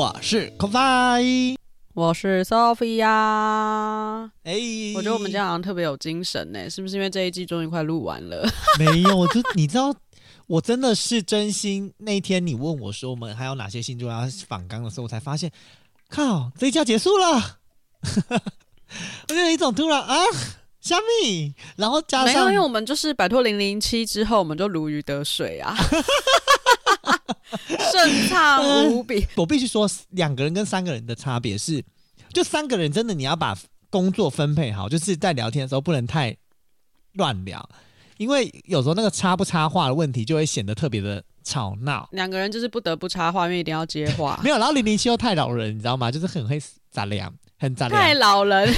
我是 Kofi，我是 Sophia。哎、欸，我觉得我们今天好像特别有精神呢，是不是因为这一季终于快录完了？没有，就你知道，我真的是真心。那天你问我说我们还有哪些星座要访纲的时候，我才发现，靠，这一季结束了。我就有一种突然啊，虾米，然后加上，没有，因为我们就是摆脱零零七之后，我们就如鱼得水啊。顺畅无比。我必须说，两个人跟三个人的差别是，就三个人真的你要把工作分配好，就是在聊天的时候不能太乱聊，因为有时候那个插不插话的问题就会显得特别的吵闹。两个人就是不得不插话，因为一定要接话。没有，然后零零七又太老人，你知道吗？就是很会杂粮，很杂聊。太老人。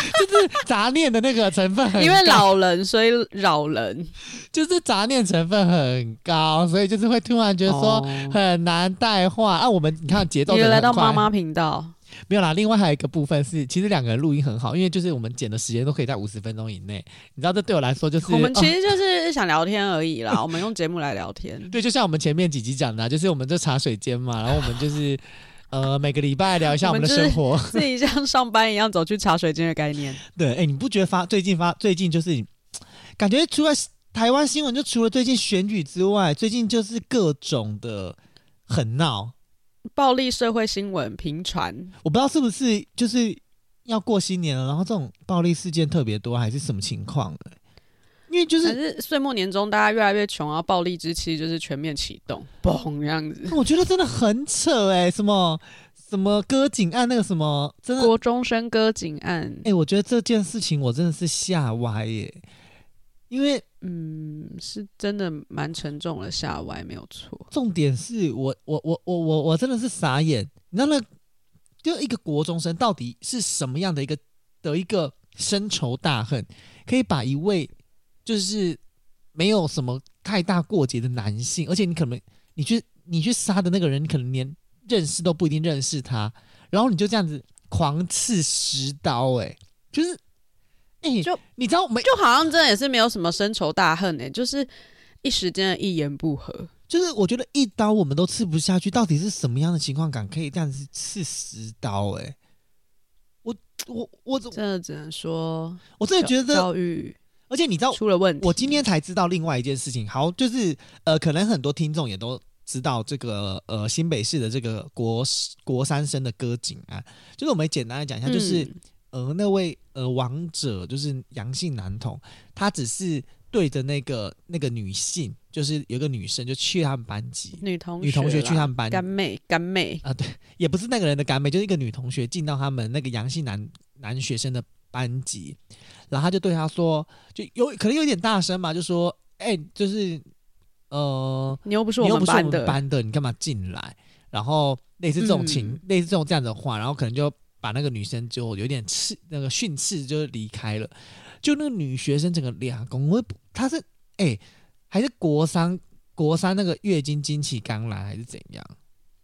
就是杂念的那个成分很高，因为老人所以扰人，就是杂念成分很高，所以就是会突然觉得说很难带话、哦、啊。我们你看节奏，你来到妈妈频道没有啦。另外还有一个部分是，其实两个人录音很好，因为就是我们剪的时间都可以在五十分钟以内。你知道这对我来说就是我们其实就是想聊天而已啦。哦、我们用节目来聊天，对，就像我们前面几集讲的、啊，就是我们这茶水间嘛，然后我们就是。呃，每个礼拜聊一下我们的生活，自己像上班一样走去茶水间的概念。对，哎、欸，你不觉得发最近发最近就是感觉除了台湾新闻，就除了最近选举之外，最近就是各种的很闹，暴力社会新闻频传。我不知道是不是就是要过新年了，然后这种暴力事件特别多，还是什么情况？因为就是，是岁末年终，大家越来越穷，然后暴力之气就是全面启动，嘣这样子。我觉得真的很扯哎、欸，什么什么割颈案，那个什么，真的国中生割颈案。哎、欸，我觉得这件事情我真的是吓歪耶，因为嗯，是真的蛮沉重的，吓歪没有错。重点是我我我我我我真的是傻眼，你知道那就一个国中生到底是什么样的一个的一个深仇大恨，可以把一位。就是没有什么太大过节的男性，而且你可能你去你去杀的那个人，你可能连认识都不一定认识他，然后你就这样子狂刺十刀、欸，哎，就是，哎、欸，就你知道没？就好像真的也是没有什么深仇大恨、欸，哎，就是一时间的一言不合，就是我觉得一刀我们都刺不下去，到底是什么样的情况感可以这样子刺十刀、欸？哎，我我我真的只能说，我真的觉得教育。而且你知道出了问题，我今天才知道另外一件事情。好，就是呃，可能很多听众也都知道这个呃新北市的这个国国三生的歌警案。就是我们简单的讲一下，就是、嗯、呃那位呃王者就是阳性男童，他只是对着那个那个女性，就是有个女生就去他们班级，女同女同学去他们班级，干妹干妹啊、呃，对，也不是那个人的干妹，就是一个女同学进到他们那个阳性男男学生的班级。然后他就对他说，就有可能有点大声嘛，就说：“哎、欸，就是呃，你又不是我们班的，你，班的你干嘛进来？”然后类似这种情，嗯、类似这种这样的话，然后可能就把那个女生就有点斥那个训斥，就离开了。就那个女学生整个俩公，我她是哎、欸，还是国三国三那个月经经期刚来还是怎样？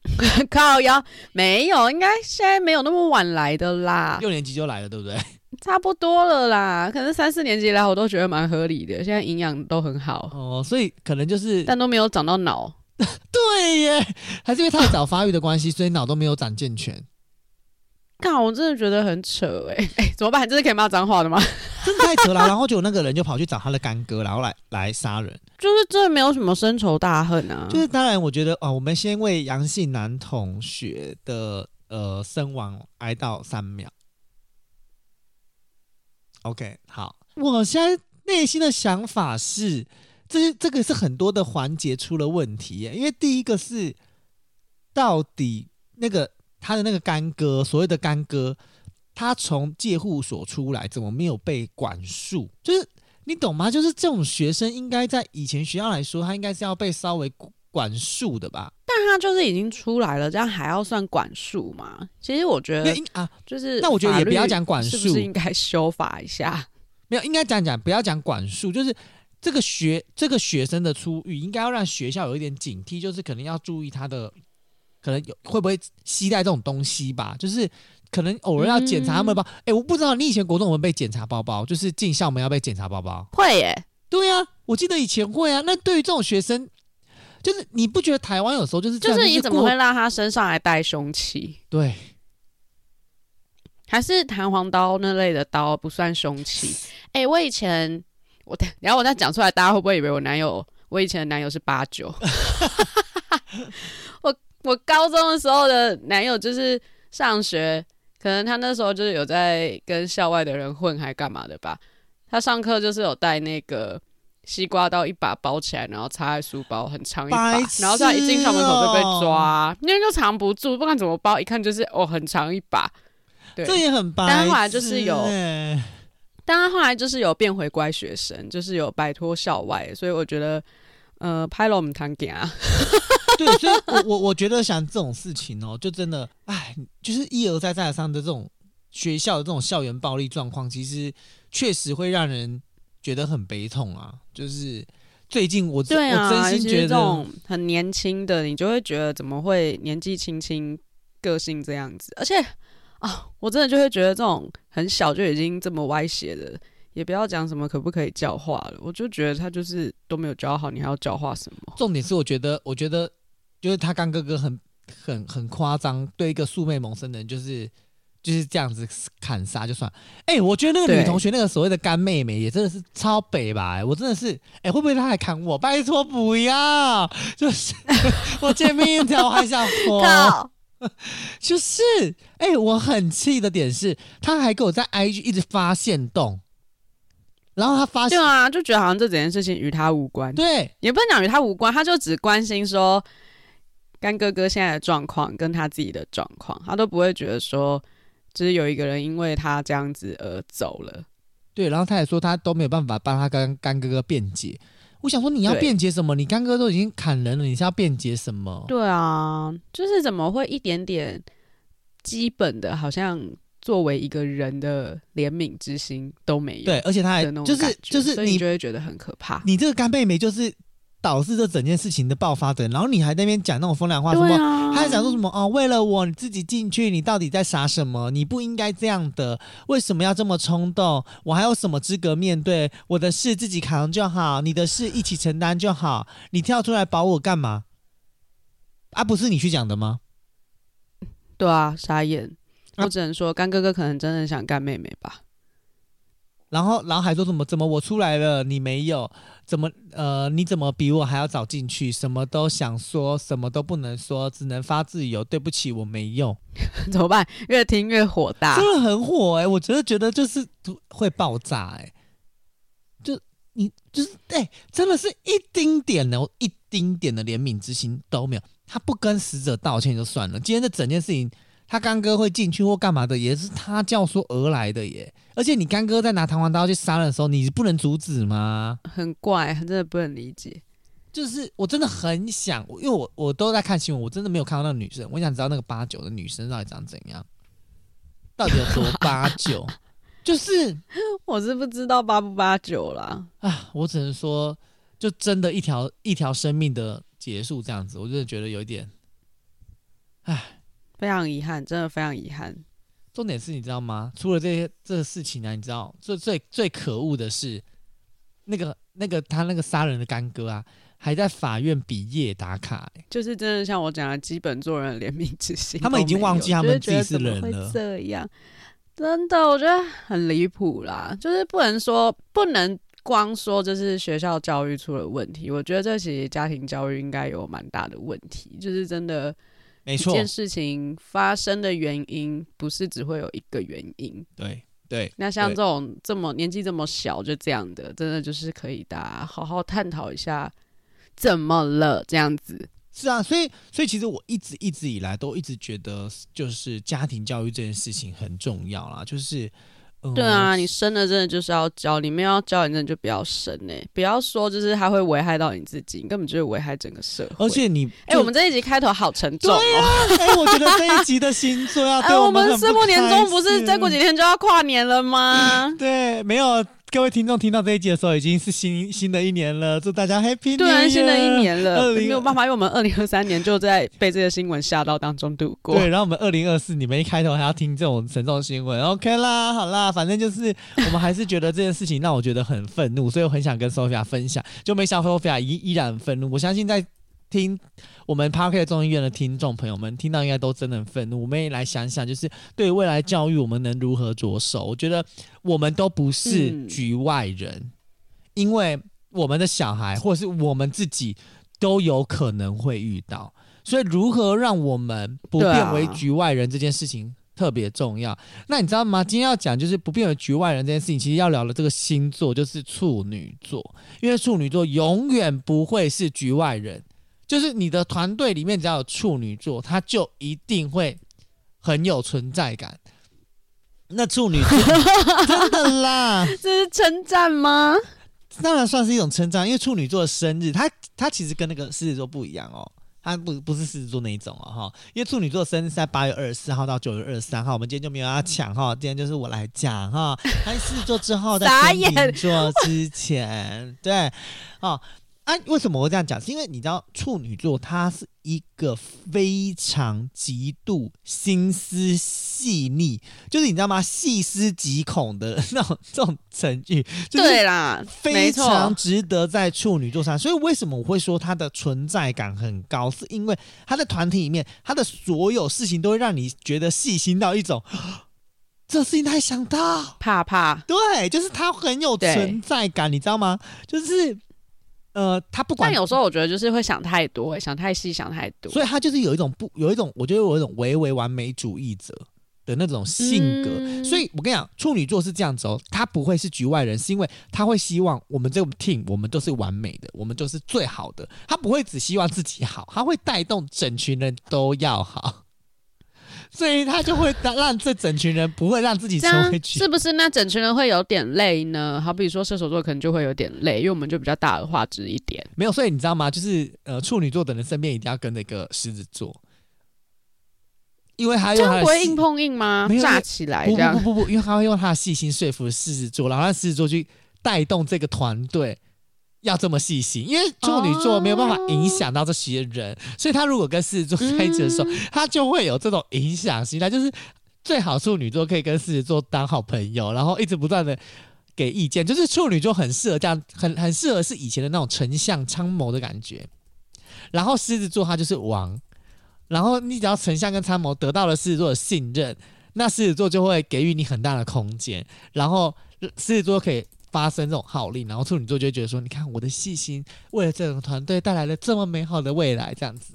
靠腰没有，应该现在没有那么晚来的啦，六年级就来了，对不对？差不多了啦，可能三四年级来我都觉得蛮合理的，现在营养都很好哦，所以可能就是，但都没有长到脑。对耶，还是因为太早发育的关系，所以脑都没有长健全。看，我真的觉得很扯哎哎、欸，怎么办？这是可以骂脏话的吗？真的太扯了。然后就有那个人就跑去找他的干哥，然后来来杀人，就是真的没有什么深仇大恨啊。就是当然，我觉得哦，我们先为杨姓男同学的呃身亡哀悼三秒。OK，好，我现在内心的想法是，这是这个是很多的环节出了问题耶，因为第一个是到底那个。他的那个干哥，所谓的干哥，他从戒护所出来，怎么没有被管束？就是你懂吗？就是这种学生，应该在以前学校来说，他应该是要被稍微管束的吧？但他就是已经出来了，这样还要算管束吗？其实我觉得啊，就是那我觉得也不要讲管束，是不是应该修法一下？没有，应该讲讲，不要讲管束，就是这个学这个学生的出狱，应该要让学校有一点警惕，就是可能要注意他的。可能有会不会携带这种东西吧？就是可能偶尔要检查他们包。哎、嗯欸，我不知道你以前国中有没有被检查包包，就是进校门要被检查包包。会耶，对呀、啊，我记得以前会啊。那对于这种学生，就是你不觉得台湾有时候就是就是你怎么会让他身上还带凶器？对，还是弹簧刀那类的刀不算凶器？哎、欸，我以前我然后我再讲出来，大家会不会以为我男友？我以前的男友是八九。我。我高中的时候的男友就是上学，可能他那时候就是有在跟校外的人混，还干嘛的吧？他上课就是有带那个西瓜刀，一把包起来，然后插在书包，很长一把，然后他一进校门口就被抓，因为就藏不住，不管怎么包，一看就是哦，很长一把。对，这也很白。但他后来就是有，但他后来就是有变回乖学生，就是有摆脱校外，所以我觉得，呃，拍了我们堂给啊。对，所以我我我觉得想这种事情哦，就真的，哎，就是一而再再而三的这种学校的这种校园暴力状况，其实确实会让人觉得很悲痛啊。就是最近我对啊，我真心觉得这种很年轻的，你就会觉得怎么会年纪轻轻个性这样子？而且啊、哦，我真的就会觉得这种很小就已经这么歪斜的，也不要讲什么可不可以教化了，我就觉得他就是都没有教好，你还要教化什么？重点是，我觉得，我觉得。就是他干哥哥很很很夸张，对一个素昧蒙生的人，就是就是这样子砍杀就算。哎、欸，我觉得那个女同学那个所谓的干妹妹也真的是超北吧、欸？我真的是，哎、欸，会不会她还砍我？拜托不要！就是 我见面一条还想活，就是哎、欸，我很气的点是，他还给我在 IG 一直发现动，然后他发现，对啊，就觉得好像这整件事情与他无关。对，也不能讲与他无关，他就只关心说。干哥哥现在的状况跟他自己的状况，他都不会觉得说，就是有一个人因为他这样子而走了。对，然后他也说他都没有办法帮他跟干哥哥辩解。我想说你要辩解什么？你干哥都已经砍人了，你是要辩解什么？对啊，就是怎么会一点点基本的，好像作为一个人的怜悯之心都没有？对，而且他还就是就是你就会觉得很可怕。你这个干妹妹就是。导致这整件事情的爆发的，然后你还在那边讲那种风凉话，什么？他还讲说什么？哦，为了我你自己进去，你到底在傻什么？你不应该这样的，为什么要这么冲动？我还有什么资格面对？我的事自己扛就好，你的事一起承担就好。你跳出来保我干嘛？啊，不是你去讲的吗？对啊，傻眼！我只能说，干哥哥可能真的想干妹妹吧。然后，然后还说什么？怎么我出来了，你没有？怎么呃？你怎么比我还要早进去？什么都想说，什么都不能说，只能发自由。对不起，我没用。怎么办？越听越火大，真的很火哎、欸！我觉得觉得就是会爆炸哎、欸！就你就是哎、欸，真的是一丁点的一丁点的怜悯之心都没有。他不跟死者道歉就算了，今天这整件事情。他干哥会进去或干嘛的，也是他教唆而来的耶。而且你干哥在拿弹簧刀去杀人的时候，你不能阻止吗？很怪，真的不能理解。就是我真的很想，因为我我都在看新闻，我真的没有看到那个女生。我想知道那个八九的女生到底长怎样，到底有多八九？就是我是不知道八不八九啦。啊，我只能说，就真的一条一条生命的结束这样子，我真的觉得有一点，唉。非常遗憾，真的非常遗憾。重点是你知道吗？除了这些这个事情呢、啊，你知道最最最可恶的是那个那个他那个杀人的干哥啊，还在法院比夜打卡、欸，就是真的像我讲的基本做人怜悯之心，他们已经忘记他们自己是人了。这样真的，我觉得很离谱啦。就是不能说不能光说就是学校教育出了问题，我觉得这其实家庭教育应该有蛮大的问题，就是真的。没错，一件事情发生的原因不是只会有一个原因。对对，那像这种这么年纪这么小就这样的，真的就是可以大家好好探讨一下怎么了这样子。是啊，所以所以其实我一直一直以来都一直觉得，就是家庭教育这件事情很重要啦，就是。对啊，你生了真的就是要教，你没有要教，你真的就不要生呢、欸。不要说就是它会危害到你自己，你根本就是危害整个社会。而且你，哎、欸，我们这一集开头好沉重哦。哎、欸，我觉得这一集的星座要对我们很不开心。哎，我们岁末年终不是再过几天就要跨年了吗？对，没有。各位听众听到这一集的时候，已经是新新的一年了，祝大家 Happy New Year！对，新的一年了，没有办法，因为我们二零二三年就在被这些新闻吓到当中度过。对，然后我们二零二四，你们一开头还要听这种沉重新闻，OK 啦，好啦，反正就是我们还是觉得这件事情让我觉得很愤怒，所以我很想跟 Sophia 分享，就没想到 Sophia 依依然愤怒。我相信在。听我们 Podcast 众议院的听众朋友们听到应该都真的很愤怒。我们也来想想，就是对未来教育，我们能如何着手？我觉得我们都不是局外人，嗯、因为我们的小孩或者是我们自己都有可能会遇到。所以，如何让我们不变为局外人这件事情特别重要。啊、那你知道吗？今天要讲就是不变为局外人这件事情，其实要聊的这个星座就是处女座，因为处女座永远不会是局外人。就是你的团队里面只要有处女座，他就一定会很有存在感。那处女座真的啦，这是称赞吗？当然算是一种称赞，因为处女座的生日，他他其实跟那个狮子座不一样哦，他不不是狮子座那一种哦哈。因为处女座的生日是在八月二十四号到九月二十三号，我们今天就没有要抢哈，今天就是我来讲哈。在狮子座之后，在天秤座之前，对，哦。啊，为什么我这样讲？是因为你知道处女座它是一个非常极度心思细腻，就是你知道吗？细思极恐的那种这种成语，对啦，非常值得在处女座上。所以为什么我会说他的存在感很高？是因为他在团体里面，他的所有事情都会让你觉得细心到一种，这事情他还想到，怕怕，对，就是他很有存在感，你知道吗？就是。呃，他不管，但有时候我觉得就是会想太多，想太细，想太多，所以他就是有一种不，有一种，我觉得有一种唯唯完美主义者的那种性格。嗯、所以我跟你讲，处女座是这样子哦，他不会是局外人，是因为他会希望我们这个 team 我们都是完美的，我们都是最好的。他不会只希望自己好，他会带动整群人都要好。所以他就会让这整群人不会让自己成为局，是不是？那整群人会有点累呢？好比说射手座可能就会有点累，因为我们就比较大而化之一点。没有，所以你知道吗？就是呃，处女座的人身边一定要跟那个狮子座，因为他用他这样不会硬碰硬吗？炸起来这样？不不不不，因为他会用他的细心说服狮子座，然后让狮子座去带动这个团队。要这么细心，因为处女座没有办法影响到这些人，所以他如果跟狮子座在一起的时候，他就会有这种影响心态，就是最好处女座可以跟狮子座当好朋友，然后一直不断的给意见，就是处女座很适合这样，很很适合是以前的那种丞相参谋的感觉。然后狮子座他就是王，然后你只要丞相跟参谋得到了狮子座的信任，那狮子座就会给予你很大的空间，然后狮子座可以。发生这种号令，然后处女座就会觉得说：“你看我的细心，为了这种团队带来了这么美好的未来。”这样子，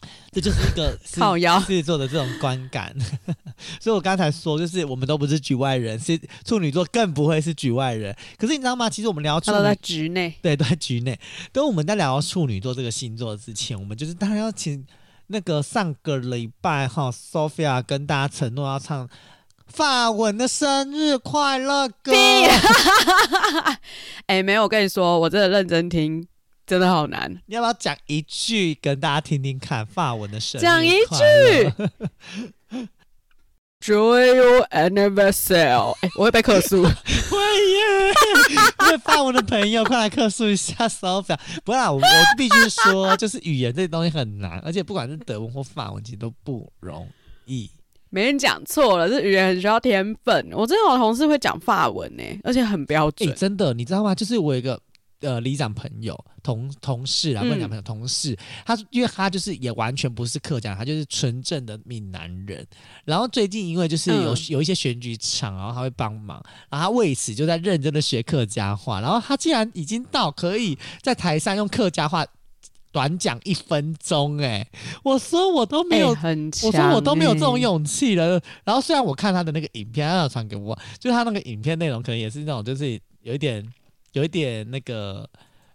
这就是一个狮腰子座的这种观感。所以我刚才说，就是我们都不是局外人，是处女座更不会是局外人。可是你知道吗？其实我们聊处女都在局内，对，都在局内。等我们在聊到处女座这个星座之前，我们就是当然要请那个上个礼拜哈，Sophia 跟大家承诺要唱。法文的生日快乐歌，哎、欸，没有，我跟你说，我真的认真听，真的好难。你要不要讲一句跟大家听听看？法文的生日，讲一句，Joyeux anniversaire。哎，我会被客诉，会耶！因为法文的朋友，快来克诉一下 Sophia。不然我我必须说，就是语言这东西很难，而且不管是德文或法文，其实都不容易。没人讲错了，这语言很需要天分。我真的有同事会讲法文呢，而且很标准。欸，真的，你知道吗？就是我有一个呃里长朋友同同事啊，不能讲朋友，同事，他因为他就是也完全不是客家，他就是纯正的闽南人。然后最近因为就是有、嗯、有一些选举场，然后他会帮忙，然后他为此就在认真的学客家话。然后他竟然已经到可以在台上用客家话。短讲一分钟，哎，我说我都没有，欸很欸、我说我都没有这种勇气了。然后虽然我看他的那个影片，他要传给我，就是他那个影片内容可能也是那种，就是有一点，有一点那个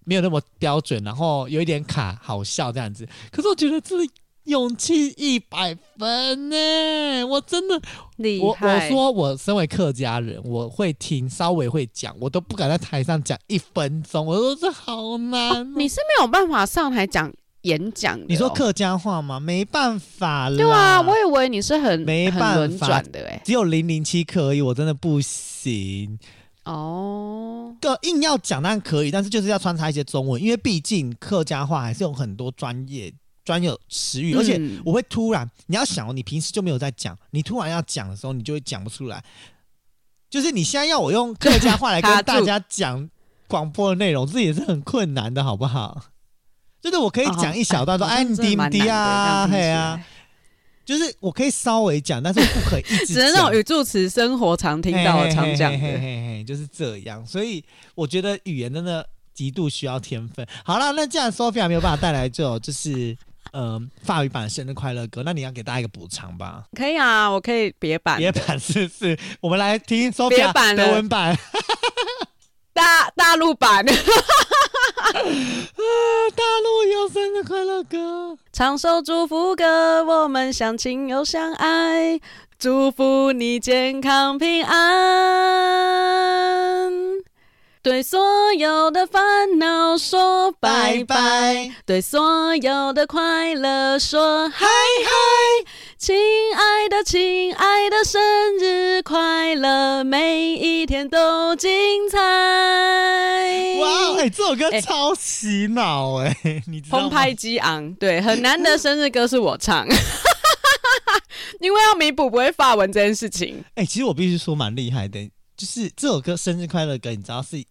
没有那么标准，然后有一点卡，好笑这样子。可是我觉得这。勇气一百分呢！我真的厉害。我我说我身为客家人，我会听，稍微会讲，我都不敢在台上讲一分钟。我说这好难，哦哦。你是没有办法上台讲演讲，哦？你说客家话吗？没办法了。对啊，我以为你是很没办法的诶，只有零零七可以，我真的不行哦。个硬要讲当然可以，但是就是要穿插一些中文，因为毕竟客家话还是有很多专业。专有词语，而且我会突然，你要想哦，你平时就没有在讲，你突然要讲的时候，你就会讲不出来。就是你现在要我用客家话来跟大家讲广播的内容，这也是很困难的，好不好？就是我可以讲一小段说，哎，你滴啊？嘿啊，就是我可以稍微讲，但是我不可以一直，只能那种语助词，生活常听到的、常讲的，嘿嘿嘿，就是这样。所以我觉得语言真的极度需要天分。好了，那既然 Sophia 没有办法带来这种，就是。嗯，法语版生日快乐歌，那你要给大家一个补偿吧？可以啊，我可以别版，别版是是，我们来听 Sophia 德文版，大大陆版，啊，大陆有生日快乐歌，唱首祝福歌，我们相亲又相爱，祝福你健康平安。对所有的烦恼说拜拜，对所有的快乐说嗨嗨，亲爱的亲爱的生日快乐，每一天都精彩。哇，哎，这首歌超洗脑哎、欸，你知道吗？澎湃激昂，对，很难得生日歌是我唱，因为要弥补不会发文这件事情。哎，其实我必须说蛮厉害的。就是这首歌《生日快乐歌》，你知道是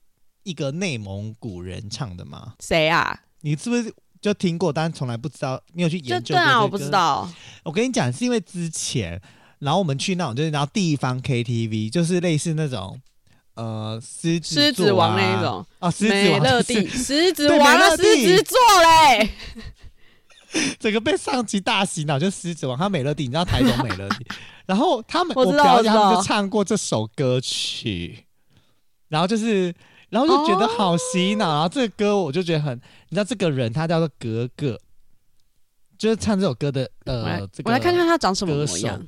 一个内蒙古人唱的吗？谁啊？你是不是就听过，但是从来不知道，没有去研究？对啊，我不知道。我跟你讲，是因为之前，然后我们去那种就是然后地方 KTV，就是类似那种呃狮子、啊、狮子王那一种哦，狮子王乐蒂 狮子王啊，狮子座嘞，整个被上级大洗脑，就狮子王，他美乐蒂，你知道台中美乐蒂。然后他们，我表姐他们就唱过这首歌曲，然后就是，然后就觉得好洗脑。哦、然后这个歌我就觉得很，你知道这个人他叫做格格，就是唱这首歌的呃，我来看看他长什么模样。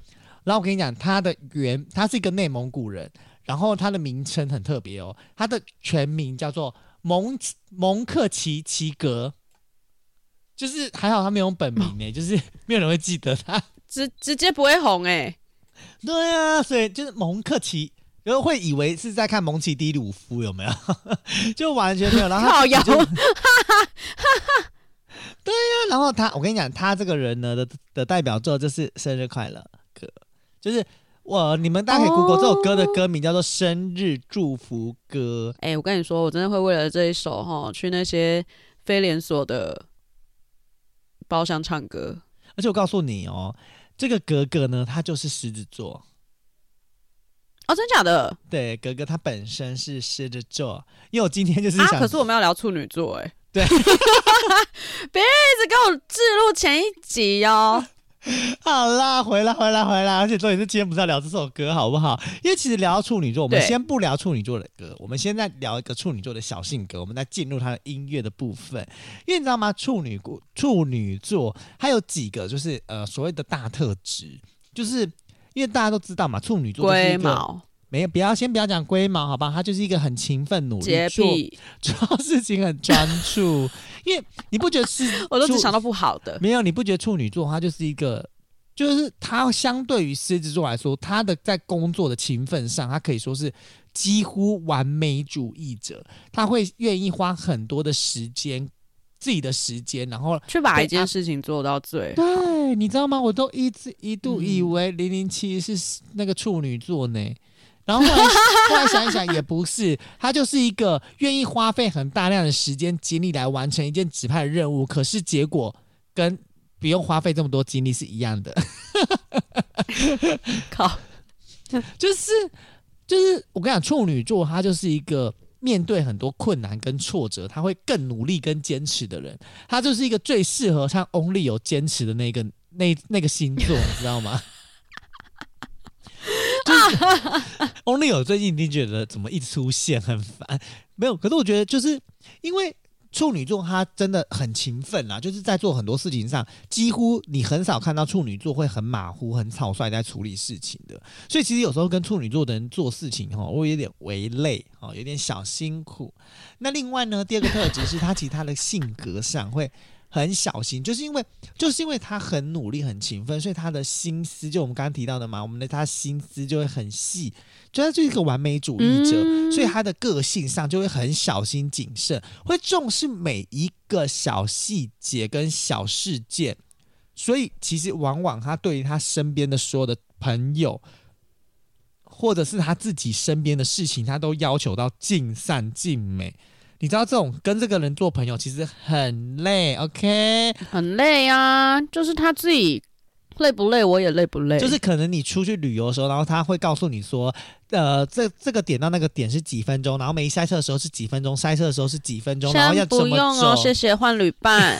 然后我跟你讲，他的原他是一个内蒙古人，然后他的名称很特别哦，他的全名叫做蒙蒙克奇奇格，就是还好他没有本名呢，哦、就是没有人会记得他，直直接不会红哎。对啊，所以就是蒙克奇，然后会以为是在看蒙奇迪鲁夫有没有？就完全没有。然后他就，对呀、啊。然后他，我跟你讲，他这个人呢的的代表作就是生日快乐歌，就是我你们大家可以 Google 这首歌的歌名叫做生日祝福歌。哎、我跟你说，我真的会为了这一首哈去那些非连锁的包厢唱歌，而且我告诉你哦。这个格格呢，他就是狮子座。哦，真假的？对，格格他本身是狮子座，因为我今天就是想，啊、可是我们要聊处女座，哎，对，别一直给我置入前一集哦。好啦，回来回来回来，而且重点是今天不是要聊这首歌好不好？因为其实聊到处女座，我们先不聊处女座的歌，我们现在聊一个处女座的小性格，我们再进入它的音乐的部分。因为你知道吗？处女座处女座还有几个就是呃所谓的大特质，就是因为大家都知道嘛，处女座龟毛没有，不要先不要讲龟毛，好吧？他就是一个很勤奋努力，做 做事情很专注。因为你不觉得是，我都只想到不好的。没有，你不觉得处女座他就是一个，就是他相对于狮子座来说，他的在工作的勤奋上，他可以说是几乎完美主义者。他会愿意花很多的时间，自己的时间，然后去把一件事情做到最好。对，对，你知道吗？我都一直一度以为零零七是那个处女座呢，嗯、然后后来后来想一想也不是，他就是一个愿意花费很大量的时间精力来完成一件指派的任务，可是结果跟不用花费这么多精力是一样的。靠，就是就是我跟你讲，处女座他就是一个。面对很多困难跟挫折，他会更努力跟坚持的人，他就是一个最适合像 Only 有坚持的那个那那个星座，你知道吗？就是 Only 有最近一定觉得怎么一直出现很烦，没有，可是我觉得就是因为。处女座他真的很勤奋啊，就是在做很多事情上，几乎你很少看到处女座会很马虎、很草率在处理事情的。所以其实有时候跟处女座的人做事情哈，会有点为累哈，有点小辛苦。那另外呢，第二个特质是他其实他的性格上会。很小心，就是因为就是因为他很努力、很勤奋，所以他的心思就我们刚刚提到的嘛，我们的他心思就会很细，就他就是一个完美主义者，嗯、所以他的个性上就会很小心谨慎，会重视每一个小细节跟小事件，所以其实往往他对于他身边的所有的朋友，或者是他自己身边的事情，他都要求到尽善尽美。你知道这种跟这个人做朋友其实很累，OK？很累啊，就是他自己累不累，我也累不累。就是可能你出去旅游的时候，然后他会告诉你说，呃，这这个点到那个点是几分钟，然后没塞车的时候是几分钟，塞车的时候是几分钟，然后要怎么走？不用哦，谢谢换旅伴。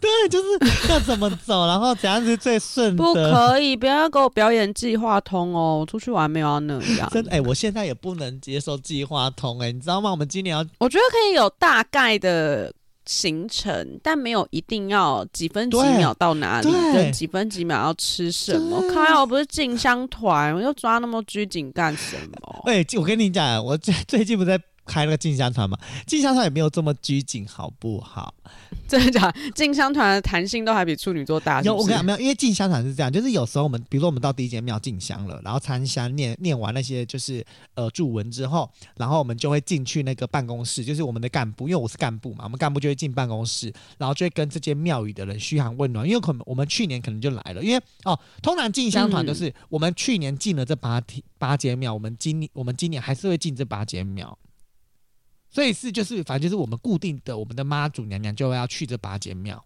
对，就是要怎么走，然后怎样是最顺？不可以，不要给我表演计划通哦！出去玩没有要那样。真的，哎、欸，我现在也不能接受计划通，哎，你知道吗？我们今年要，我觉得可以有大概的行程，但没有一定要几分几秒到哪里，跟几分几秒要吃什么。靠呀，我不是进香团，我又抓那么拘谨干什么？哎，我跟你讲，我最最近不在。开了个进香团嘛，进香团也没有这么拘谨，好不好？真的假的？进香团的弹性都还比处女座大是是。有我跟你讲没有？因为进香团是这样，就是有时候我们，比如说我们到第一间庙进香了，然后参香念念完那些就是呃祝文之后，然后我们就会进去那个办公室，就是我们的干部，因为我是干部嘛，我们干部就会进办公室，然后就会跟这间庙宇的人嘘寒问暖，因为可能我们去年可能就来了，因为哦，通常进香团都是我们去年进了这八天八间庙，我们今我们今年还是会进这八间庙。所以是就是，反正就是我们固定的，我们的妈祖娘娘就要去这八间庙。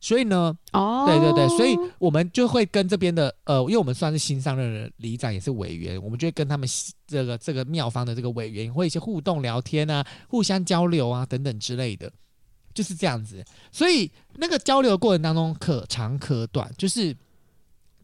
所以呢，哦，对对对，所以我们就会跟这边的呃，因为我们算是新上任的里长，也是委员，我们就会跟他们这个这个庙方的这个委员会一些互动聊天啊，互相交流啊等等之类的，就是这样子。所以那个交流的过程当中可长可短，就是。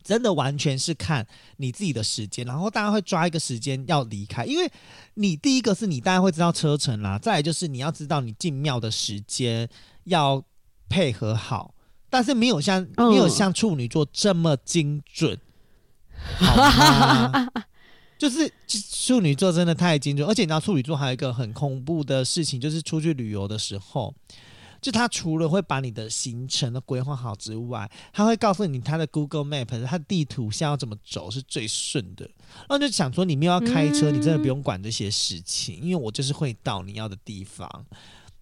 真的完全是看你自己的时间，然后大家会抓一个时间要离开，因为你第一个是你大家会知道车程啦，再来就是你要知道你进庙的时间要配合好，但是没有像没有像处女座这么精准？就是处女座真的太精准，而且你知道处女座还有一个很恐怖的事情，就是出去旅游的时候。就他除了会把你的行程都规划好之外，他会告诉你他的 Google Map，他的地图现在要怎么走是最顺的。然后就想说，你没有要开车，你真的不用管这些事情，因为我就是会到你要的地方。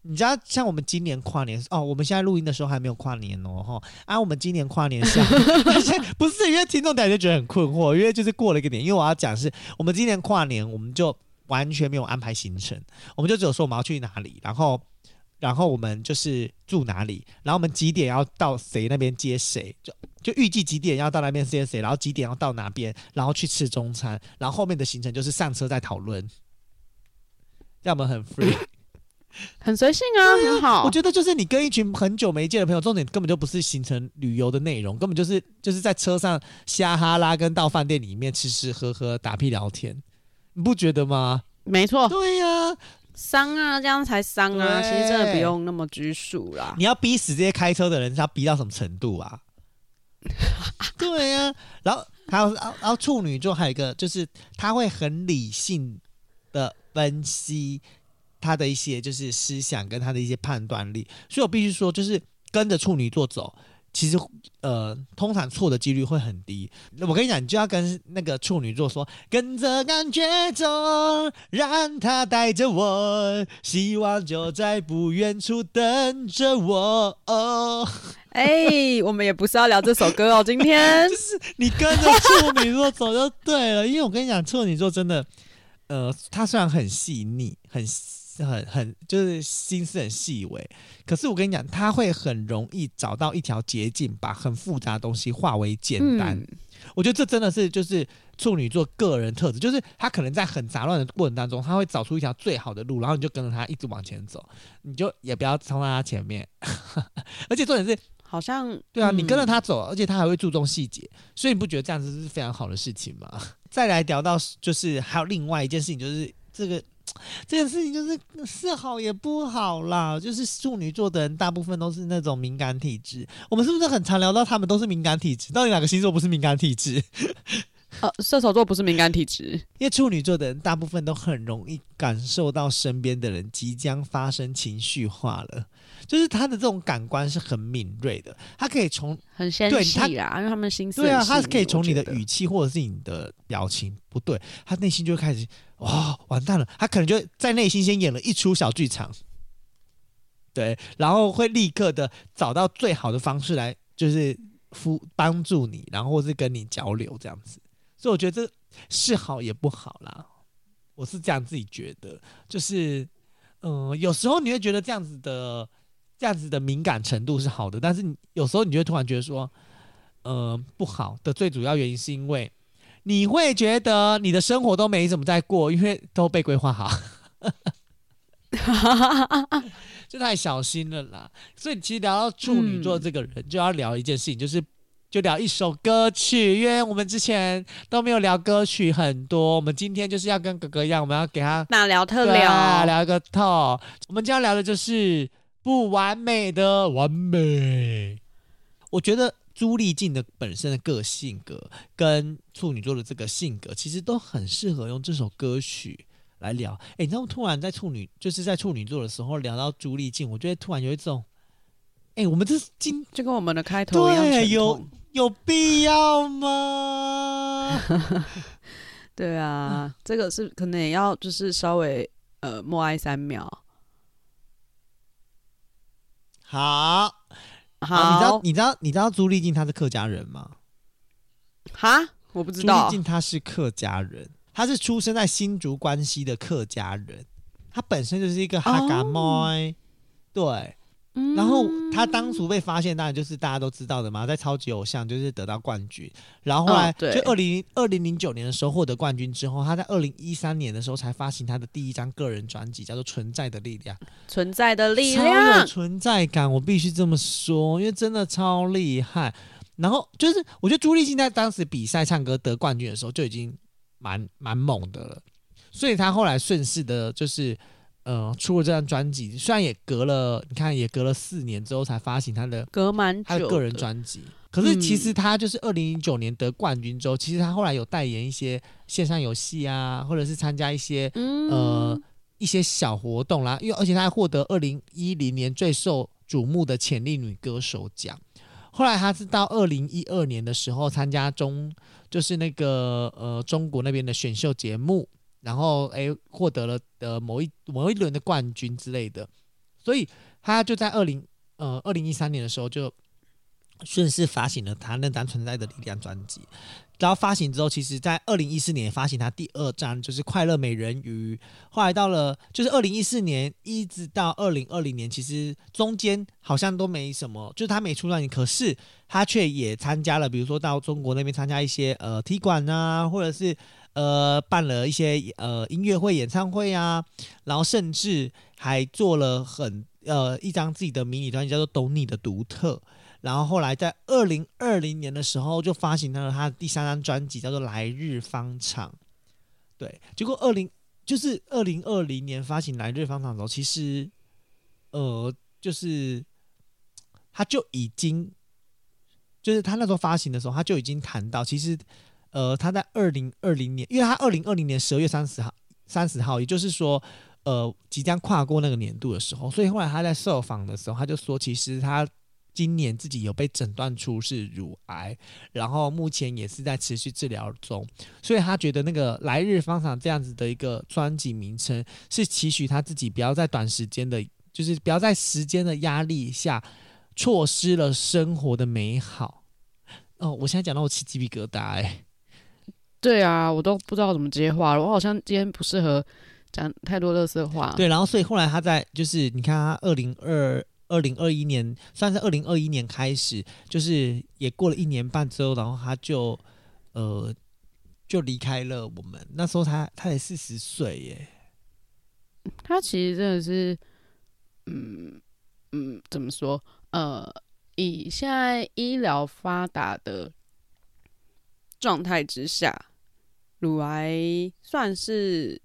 你知道，像我们今年跨年哦，我们现在录音的时候还没有跨年哦，哈啊，我们今年跨年 是，不是因为听众大家就觉得很困惑，因为就是过了一个点，因为我要讲是我们今年跨年，我们就完全没有安排行程，我们就只有说我们要去哪里，然后。然后我们就是住哪里，然后我们几点要到谁那边接谁，就就预计几点要到那边接谁，然后几点要到哪边，然后去吃中餐，然后后面的行程就是上车再讨论，这样我们很 free，很随性啊，啊很好。我觉得就是你跟一群很久没见的朋友，重点根本就不是行程旅游的内容，根本就是就是在车上瞎哈拉，跟到饭店里面吃吃喝喝打屁聊天，你不觉得吗？没错，对呀、啊。伤啊，这样才伤啊！其实真的不用那么拘束啦。你要逼死这些开车的人，是要逼到什么程度啊？对呀、啊，然后还有，然后处女座还有一个，就是他会很理性的分析他的一些就是思想跟他的一些判断力。所以我必须说，就是跟着处女座走，其实呃，通常错的几率会很低。我跟你讲，你就要跟那个处女座说，跟着感觉走，让他带着我，希望就在不远处等着我。哦，哎，我们也不是要聊这首歌哦，今天 就是你跟着处女座走就对了，因为我跟你讲，处女座真的，呃，他虽然很细腻，很。很很就是心思很细微，可是我跟你讲，他会很容易找到一条捷径，把很复杂的东西化为简单。嗯、我觉得这真的是就是处女座个人特质，就是他可能在很杂乱的过程当中，他会找出一条最好的路，然后你就跟着他一直往前走，你就也不要冲在他前面。而且重点是，好像对啊，嗯、你跟着他走，而且他还会注重细节，所以你不觉得这样子是非常好的事情吗？再来聊到就是还有另外一件事情，就是这个。这件事情就是是好也不好啦，就是处女座的人大部分都是那种敏感体质。我们是不是很常聊到他们都是敏感体质？到底哪个星座不是敏感体质？呃，射手座不是敏感体质，因为处女座的人大部分都很容易感受到身边的人即将发生情绪化了。就是他的这种感官是很敏锐的，他可以从很纤细啊，因为他们心思对啊，他是可以从你的语气或者是你的表情不对，他内心就开始哇、哦、完蛋了，他可能就在内心先演了一出小剧场，对，然后会立刻的找到最好的方式来就是扶帮助你，然后或是跟你交流这样子，所以我觉得这是好也不好啦，我是这样自己觉得，就是嗯，有时候你会觉得这样子的。这样子的敏感程度是好的，但是你有时候你就会突然觉得说，呃，不好的最主要原因是因为你会觉得你的生活都没怎么在过，因为都被规划好，就太小心了啦。所以其实聊到处女座这个人，就要聊一件事情，就是就聊一首歌曲，因为我们之前都没有聊歌曲很多，我们今天就是要跟哥哥一样，我们要给他大聊特聊，聊一个透。我们今天要聊的就是。不完美的完美，我觉得朱丽静的本身的个性格跟处女座的这个性格，其实都很适合用这首歌曲来聊。哎，你知道突然在处女，就是在处女座的时候聊到朱丽静，我觉得突然有一种，哎，我们这是今就跟我们的开头一样，对，有有必要吗？对啊，嗯、这个是可能也要就是稍微呃默哀三秒。好，好，啊、你知道你知道你知道朱丽静她是客家人吗？哈，我不知道。朱丽静她是客家人，她是出生在新竹关西的客家人，她本身就是一个哈嘎妹，哦、对。然后他当初被发现，当然就是大家都知道的嘛，在超级偶像就是得到冠军，然后后来就二零二零零九年的时候获得冠军之后，他在二零一三年的时候才发行他的第一张个人专辑，叫做《存在的力量》。存在的力量，超有存在感，我必须这么说，因为真的超厉害。然后就是我觉得朱丽静在当时比赛唱歌得冠军的时候就已经蛮蛮猛的了，所以他后来顺势的就是。嗯，出了这张专辑，虽然也隔了，你看也隔了四年之后才发行他的，隔蛮他的个人专辑。可是其实他就是二零零九年得冠军之后，嗯、其实他后来有代言一些线上游戏啊，或者是参加一些、嗯、呃一些小活动啦。因为而且他还获得二零一零年最受瞩目的潜力女歌手奖。后来他是到二零一二年的时候参加中，就是那个呃中国那边的选秀节目。然后，哎，获得了的某一某一轮的冠军之类的，所以他就在二零呃二零一三年的时候就顺势发行了他那张《存在的力量》专辑。然后发行之后，其实在二零一四年发行他第二张，就是《快乐美人鱼》。后来到了就是二零一四年一直到二零二零年，其实中间好像都没什么，就是他没出专辑，可是他却也参加了，比如说到中国那边参加一些呃踢馆啊，或者是。呃，办了一些呃音乐会、演唱会啊，然后甚至还做了很呃一张自己的迷你专辑，叫做《懂你的独特》。然后后来在二零二零年的时候，就发行了他的第三张专辑，叫做《来日方长》。对，结果二零就是二零二零年发行《来日方长》的时候，其实呃就是他就已经就是他那时候发行的时候，他就已经谈到其实。呃，他在二零二零年，因为他二零二零年十二月三十号，三十号，也就是说，呃，即将跨过那个年度的时候，所以后来他在受访的时候，他就说，其实他今年自己有被诊断出是乳癌，然后目前也是在持续治疗中，所以他觉得那个来日方长这样子的一个专辑名称，是期许他自己不要在短时间的，就是不要在时间的压力下错失了生活的美好。哦，我现在讲到我起鸡皮疙瘩哎、对啊，我都不知道怎么接话了，我好像今天不适合讲太多乐色话。对，然后所以后来他在就是你看他二零二。二零二一年，算是二零二一年开始，就是也过了一年半之后，然后他就呃就离开了我们。那时候他他才四十岁耶，他其实真的是，嗯嗯，怎么说？呃，以现在医疗发达的状态之下，乳癌算是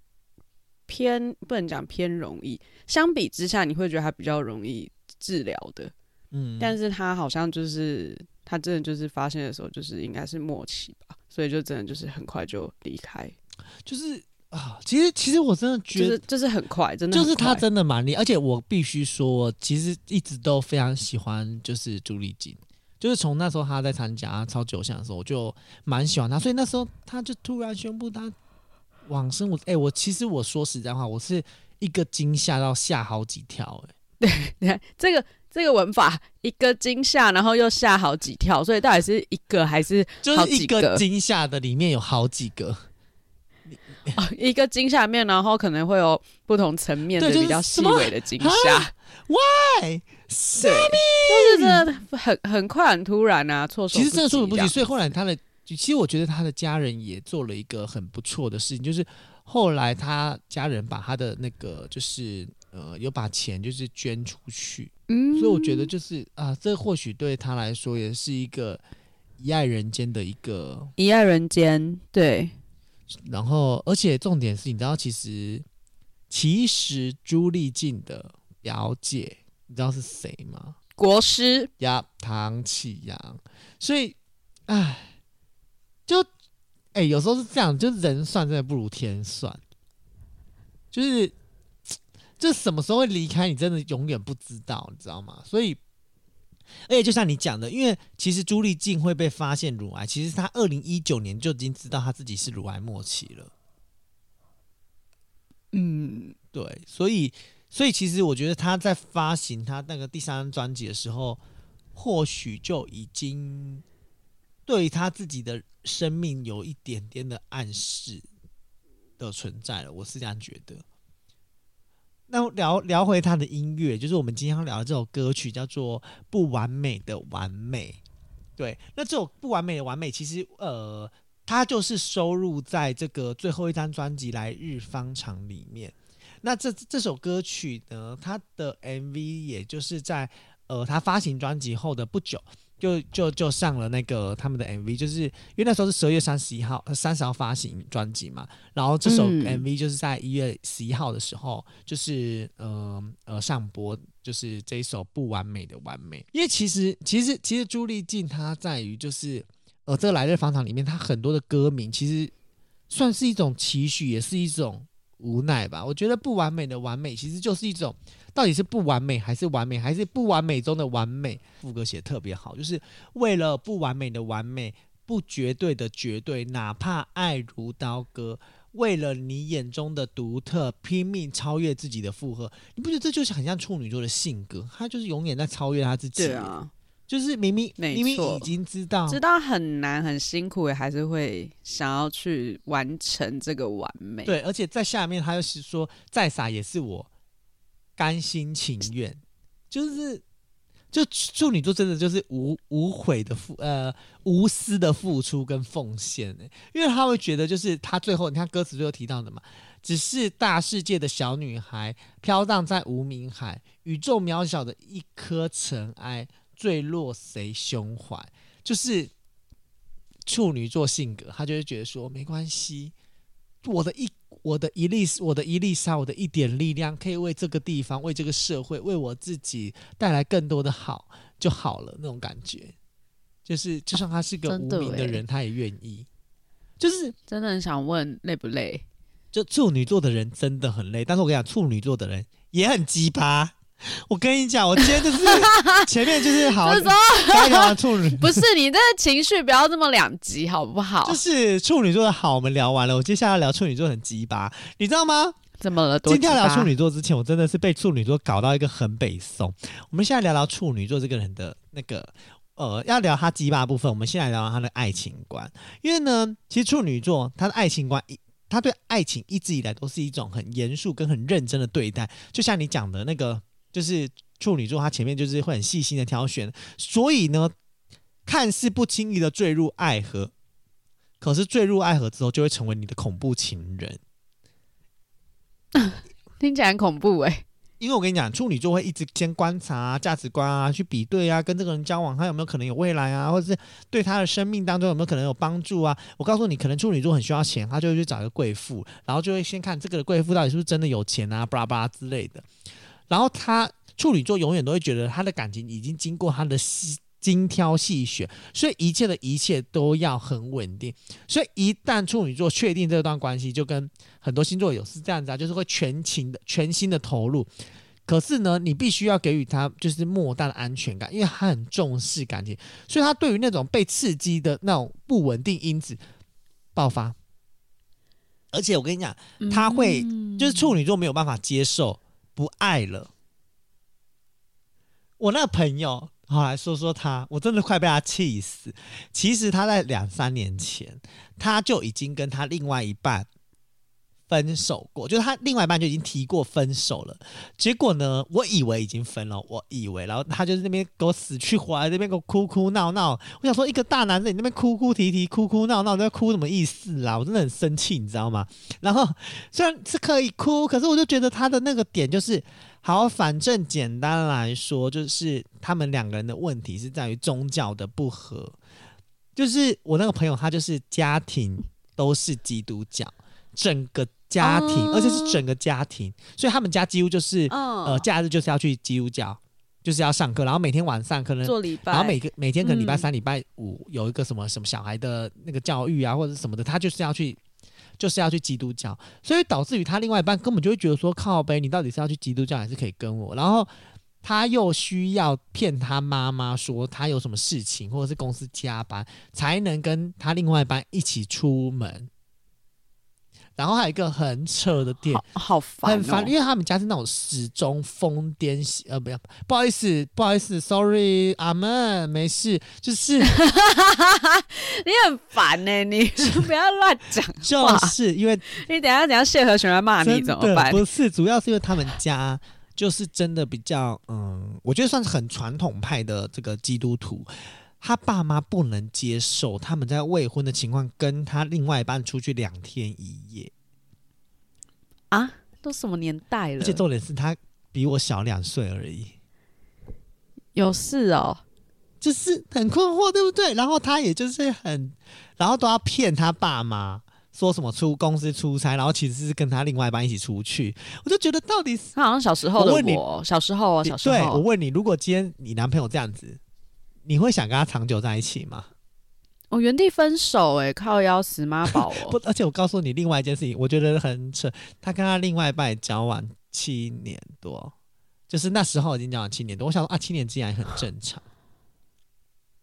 偏不能讲偏容易，相比之下，你会觉得他比较容易。治疗的，嗯，但是他好像就是他真的就是发现的时候，就是应该是末期吧，所以就真的就是很快就离开，就是啊，其实其实我真的觉得就是很快，真的就是他真的蛮厉害，而且我必须说，其实一直都非常喜欢就是朱丽静，就是从那时候他在参加超级偶像的时候，我就蛮喜欢他，所以那时候他就突然宣布他往生，我哎、欸，我其实我说实在话，我是一个惊吓到吓好几跳、欸，哎。对，你看这个这个文法，一个惊吓，然后又吓好几跳，所以到底是一个还是好几个？就是一个惊吓的里面有好几个，哦、一个惊吓面，然后可能会有不同层面的比较细微的惊吓。Why？对，就是真的很很快很突然啊，措手。其实真的措手不及，所以后来他的，其实我觉得他的家人也做了一个很不错的事情，就是后来他家人把他的那个就是。呃，有把钱就是捐出去，嗯，所以我觉得就是啊，这或许对他来说也是一个一爱人间的一个一爱人间，对。然后，而且重点是，你知道，其实其实朱丽静的表姐，你知道是谁吗？国师呀，唐启阳。所以，哎，就哎，有时候是这样，就是人算真的不如天算，就是。这什么时候会离开？你真的永远不知道，你知道吗？所以，而且就像你讲的，因为其实朱丽静会被发现乳癌，其实她二零一九年就已经知道她自己是乳癌末期了。嗯，对，所以，所以其实我觉得他在发行他那个第三张专辑的时候，或许就已经对他自己的生命有一点点的暗示的存在了。我是这样觉得。那聊聊回他的音乐，就是我们今天要聊的这首歌曲叫做《不完美的完美》。对，那这首《不完美的完美》其实呃，它就是收录在这个最后一张专辑《来日方长》里面。那这这首歌曲呢，它的 MV 也就是在呃他发行专辑后的不久。就就就上了那个他们的 MV，就是因为那时候是十二月三十一号，三十号发行专辑嘛，然后这首 MV 就是在一月十一号的时候，就是呃呃上播，就是这一首不完美的完美。因为其实其实其实朱丽静她在于就是呃这个来日方长里面，她很多的歌名其实算是一种期许，也是一种无奈吧。我觉得不完美的完美其实就是一种。到底是不完美还是完美，还是不完美中的完美？副歌写得特别好，就是为了不完美的完美，不绝对的绝对，哪怕爱如刀割，为了你眼中的独特，拼命超越自己的负荷。你不觉得这就是很像处女座的性格？他就是永远在超越他自己。对啊，就是明明明明已经知道知道很难很辛苦，也还是会想要去完成这个完美。对，而且在下面他又是说，再傻也是我。甘心情愿，就是就处女座真的就是无无悔的付呃无私的付出跟奉献，因为他会觉得就是他最后你看歌词最后提到的嘛，只是大世界的小女孩飘荡在无名海，宇宙渺小的一颗尘埃坠落谁胸怀，就是处女座性格，他就会觉得说没关系，我的一。我的一粒，我的一粒沙，我的一点力量，可以为这个地方、为这个社会、为我自己带来更多的好就好了。那种感觉，就是就算他是个无名的人，他也愿意。就是真的很想问，累不累？就处女座的人真的很累，但是我跟你讲，处女座的人也很鸡巴。我跟你讲，我今天就是 前面就是好，就是说处女，不是你这个情绪不要这么两极好不好？就是处女座的好，我们聊完了，我接下来要聊处女座很鸡巴，你知道吗？怎么了？今天要聊处女座之前，我真的是被处女座搞到一个很北宋。我们现在聊聊处女座这个人的那个呃，要聊他鸡巴部分，我们先来聊聊他的爱情观，因为呢，其实处女座他的爱情观一。他对爱情一直以来都是一种很严肃跟很认真的对待，就像你讲的那个，就是处女座，他前面就是会很细心的挑选，所以呢，看似不轻易的坠入爱河，可是坠入爱河之后就会成为你的恐怖情人，听起来很恐怖哎、欸。因为我跟你讲，处女座会一直先观察啊，价值观啊，去比对啊，跟这个人交往，他有没有可能有未来啊，或者是对他的生命当中有没有可能有帮助啊？我告诉你，可能处女座很需要钱，他就会去找一个贵妇，然后就会先看这个贵妇到底是不是真的有钱啊，巴拉巴拉之类的。然后他处女座永远都会觉得他的感情已经经过他的细精挑细选，所以一切的一切都要很稳定。所以一旦处女座确定这段关系，就跟很多星座有是这样子啊，就是会全情的、全心的投入。可是呢，你必须要给予他就是莫大的安全感，因为他很重视感情，所以他对于那种被刺激的那种不稳定因子爆发。而且我跟你讲，他会就是处女座没有办法接受不爱了。我那朋友。好，来说说他，我真的快被他气死。其实他在两三年前，他就已经跟他另外一半分手过，就是他另外一半就已经提过分手了。结果呢，我以为已经分了，我以为，然后他就是那边给我死去活来，那边给我哭哭闹闹。我想说，一个大男人你那边哭哭啼啼、哭哭闹闹，在哭什么意思啦？我真的很生气，你知道吗？然后虽然是可以哭，可是我就觉得他的那个点就是。好，反正简单来说，就是他们两个人的问题是在于宗教的不合。就是我那个朋友，他就是家庭都是基督教，整个家庭，而且是整个家庭，所以他们家几乎就是呃，假日就是要去基督教，就是要上课，然后每天晚上可能做礼拜，然后每个每天可能礼拜三、礼拜五有一个什么什么小孩的那个教育啊，或者什么的，他就是要去。就是要去基督教，所以导致于他另外一半根本就会觉得说，靠呗，你到底是要去基督教还是可以跟我？然后他又需要骗他妈妈说他有什么事情，或者是公司加班，才能跟他另外一半一起出门。然后还有一个很扯的点，好烦、哦，很烦，因为他们家是那种始终疯癫，呃，不要，不好意思，不好意思，sorry，阿门，没事，就是 你很烦呢、欸，你不要乱讲，就是因为你等下等下谢和弦来骂你怎么办？不是，主要是因为他们家就是真的比较，嗯，我觉得算是很传统派的这个基督徒。他爸妈不能接受他们在未婚的情况跟他另外一半出去两天一夜啊，都什么年代了？而且重点是他比我小两岁而已，有事哦，就是很困惑，对不对？然后他也就是很，然后都要骗他爸妈说什么出公司出差，然后其实是跟他另外一半一起出去。我就觉得到底是他好像小时候的我，我问你小时候啊，小时候，对，我问你，如果今天你男朋友这样子。你会想跟他长久在一起吗？我原地分手哎、欸，靠腰死妈宝哦！不，而且我告诉你另外一件事情，我觉得很扯。他跟他另外一半交往七年多，就是那时候已经交往七年多。我想说啊，七年之痒也很正常。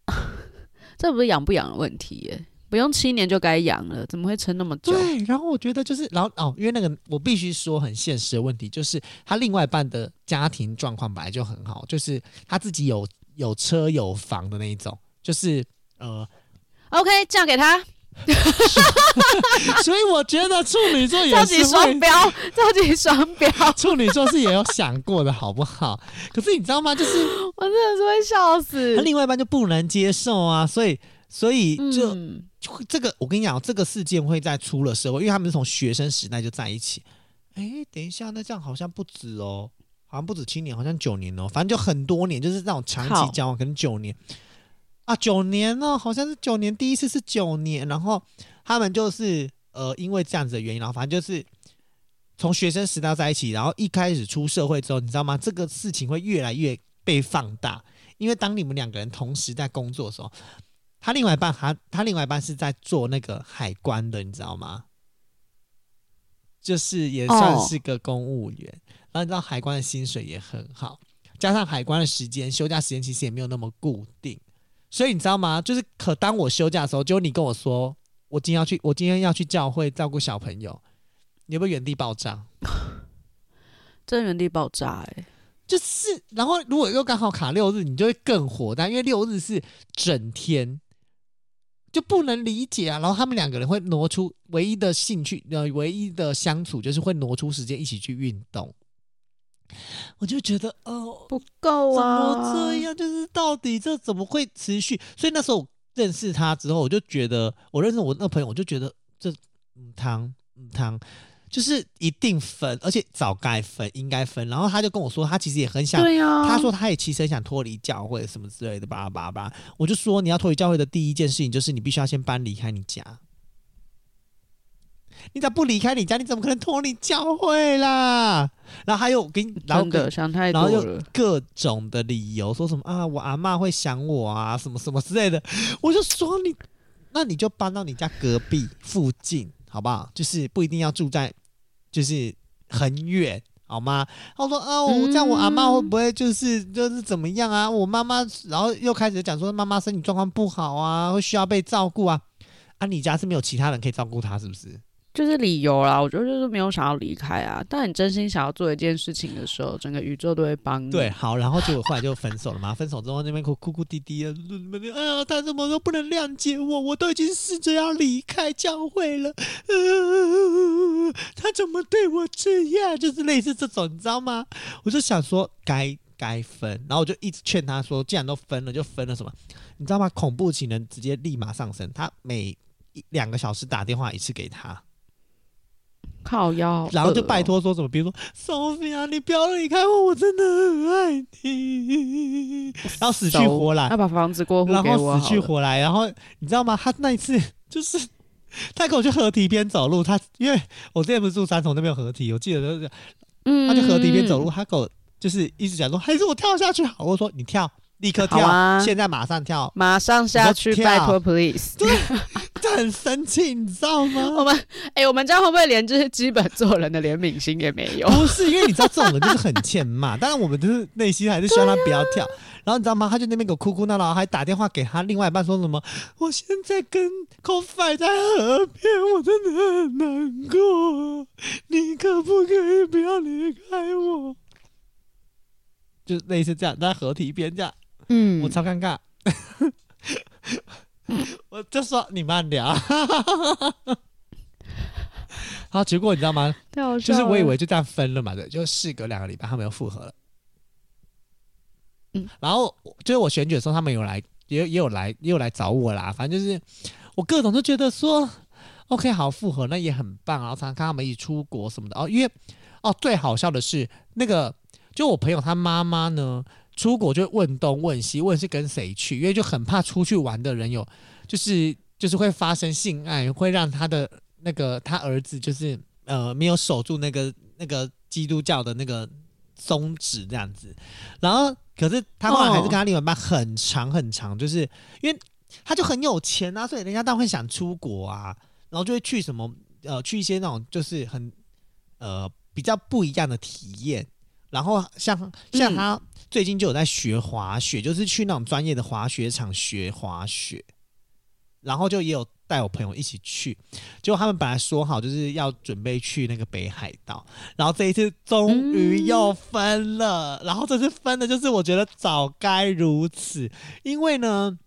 这不是养不养的问题耶、欸，不用七年就该养了，怎么会撑那么久？对，然后我觉得就是，然后哦，因为那个我必须说很现实的问题，就是他另外一半的家庭状况本来就很好，就是他自己有。有车有房的那一种，就是呃，OK，嫁给他。所以我觉得处女座也是 超级双标，超级双标。处女座是也有想过的好不好？可是你知道吗？就是我真的是会笑死。他另外一半就不能接受啊，所以所以就、嗯、这个，我跟你讲，这个事件会在出了社会，因为他们是从学生时代就在一起。哎，等一下，那这样好像不止哦。好像不止七年，好像九年哦，反正就很多年，就是那种长期交往，可能九年啊，九年哦，好像是九年，第一次是九年，然后他们就是呃，因为这样子的原因，然后反正就是从学生时代在一起，然后一开始出社会之后，你知道吗？这个事情会越来越被放大，因为当你们两个人同时在工作的时候，他另外一半他他另外一半是在做那个海关的，你知道吗？就是也算是个公务员。然后你知道海关的薪水也很好，加上海关的时间，休假时间其实也没有那么固定，所以你知道吗？就是可当我休假的时候，就你跟我说，我今天要去，我今天要去教会照顾小朋友，你有没有原地爆炸？真原地爆炸哎、欸！就是，然后如果又刚好卡六日，你就会更火大，因为六日是整天，就不能理解啊。然后他们两个人会挪出唯一的兴趣，呃，唯一的相处就是会挪出时间一起去运动。我就觉得哦，不够啊，怎么这样？就是到底这怎么会持续？所以那时候我认识他之后，我就觉得我认识我那朋友，我就觉得这嗯汤嗯汤。就是一定分，而且早该分，应该分。然后他就跟我说，他其实也很想，对啊、他说他也其实很想脱离教会什么之类的，巴拉巴拉。我就说，你要脱离教会的第一件事情就是你必须要先搬离开你家。你咋不离开你家？你怎么可能脱离教会啦？然后还有我跟你，然后跟想太多，然后又各种的理由，说什么啊，我阿嬷会想我啊，什么什么之类的。我就说你，那你就搬到你家隔壁附近。好不好？就是不一定要住在，就是很远，好吗？他说啊，我这样我阿妈会不会就是就是怎么样啊？我妈妈，然后又开始讲说妈妈身体状况不好啊，会需要被照顾啊。啊，你家是没有其他人可以照顾她，是不是？就是理由啦，我觉得就是没有想要离开啊。但你真心想要做一件事情的时候，整个宇宙都会帮你。对，好，然后结果后来就分手了嘛。分手之后那边哭哭哭啼啼的，哎呀，他怎么都不能谅解我？我都已经试着要离开教会了，他怎么对我这样？就是类似这种，你知道吗？我就想说该该分，然后我就一直劝他说，既然都分了，就分了什么？你知道吗？恐怖情人直接立马上升，他每两个小时打电话一次给他。靠腰，然后就拜托说什么，比如说 Sophia，你不要离开我，我真的很爱你。然后死去活来，要把房子过户给我。然后死去活来，然后你知道吗？他那一次就是他跟我去河堤边走路，他因为我之前不是住三重那边有河堤，我记得就是，嗯，他去河堤边走路，他跟我就是一直讲说，还是我跳下去好。我说你跳。立刻跳！啊、现在马上跳！马上下去！拜托，please！对，他很生气，你知道吗？我们哎、欸，我们这样会不会连这些基本做人的怜悯心也没有？不是，因为你知道这种人就是很欠骂。当然，我们就是内心还是希望他不要跳。啊、然后你知道吗？他就那边给我哭哭闹闹，还打电话给他另外一半说什么？我现在跟 Coffee 在河边，我真的很难过。你可不可以不要离开我？就类似这样，在河堤边这样。嗯，我超尴尬，我就说你慢点。好，结果你知道吗？就是我以为就这样分了嘛，对，就事隔两个礼拜，他们又复合了。嗯，然后就是我选举的时候，他们有来，也也有来，也有来找我啦。反正就是我各种都觉得说，OK，好，复合那也很棒。然后常常看他们一起出国什么的哦，因为哦，最好笑的是那个，就我朋友他妈妈呢。出国就问东问西，问是跟谁去，因为就很怕出去玩的人有，就是就是会发生性爱，会让他的那个他儿子就是呃没有守住那个那个基督教的那个宗旨这样子。然后可是他后来还是跟他另外一半很长很长，就是因为他就很有钱啊，所以人家当然会想出国啊，然后就会去什么呃去一些那种就是很呃比较不一样的体验。然后像像他最近就有在学滑雪，就是去那种专业的滑雪场学滑雪，然后就也有带我朋友一起去。结果他们本来说好就是要准备去那个北海道，然后这一次终于又分了。然后这次分的就是我觉得早该如此，因为呢，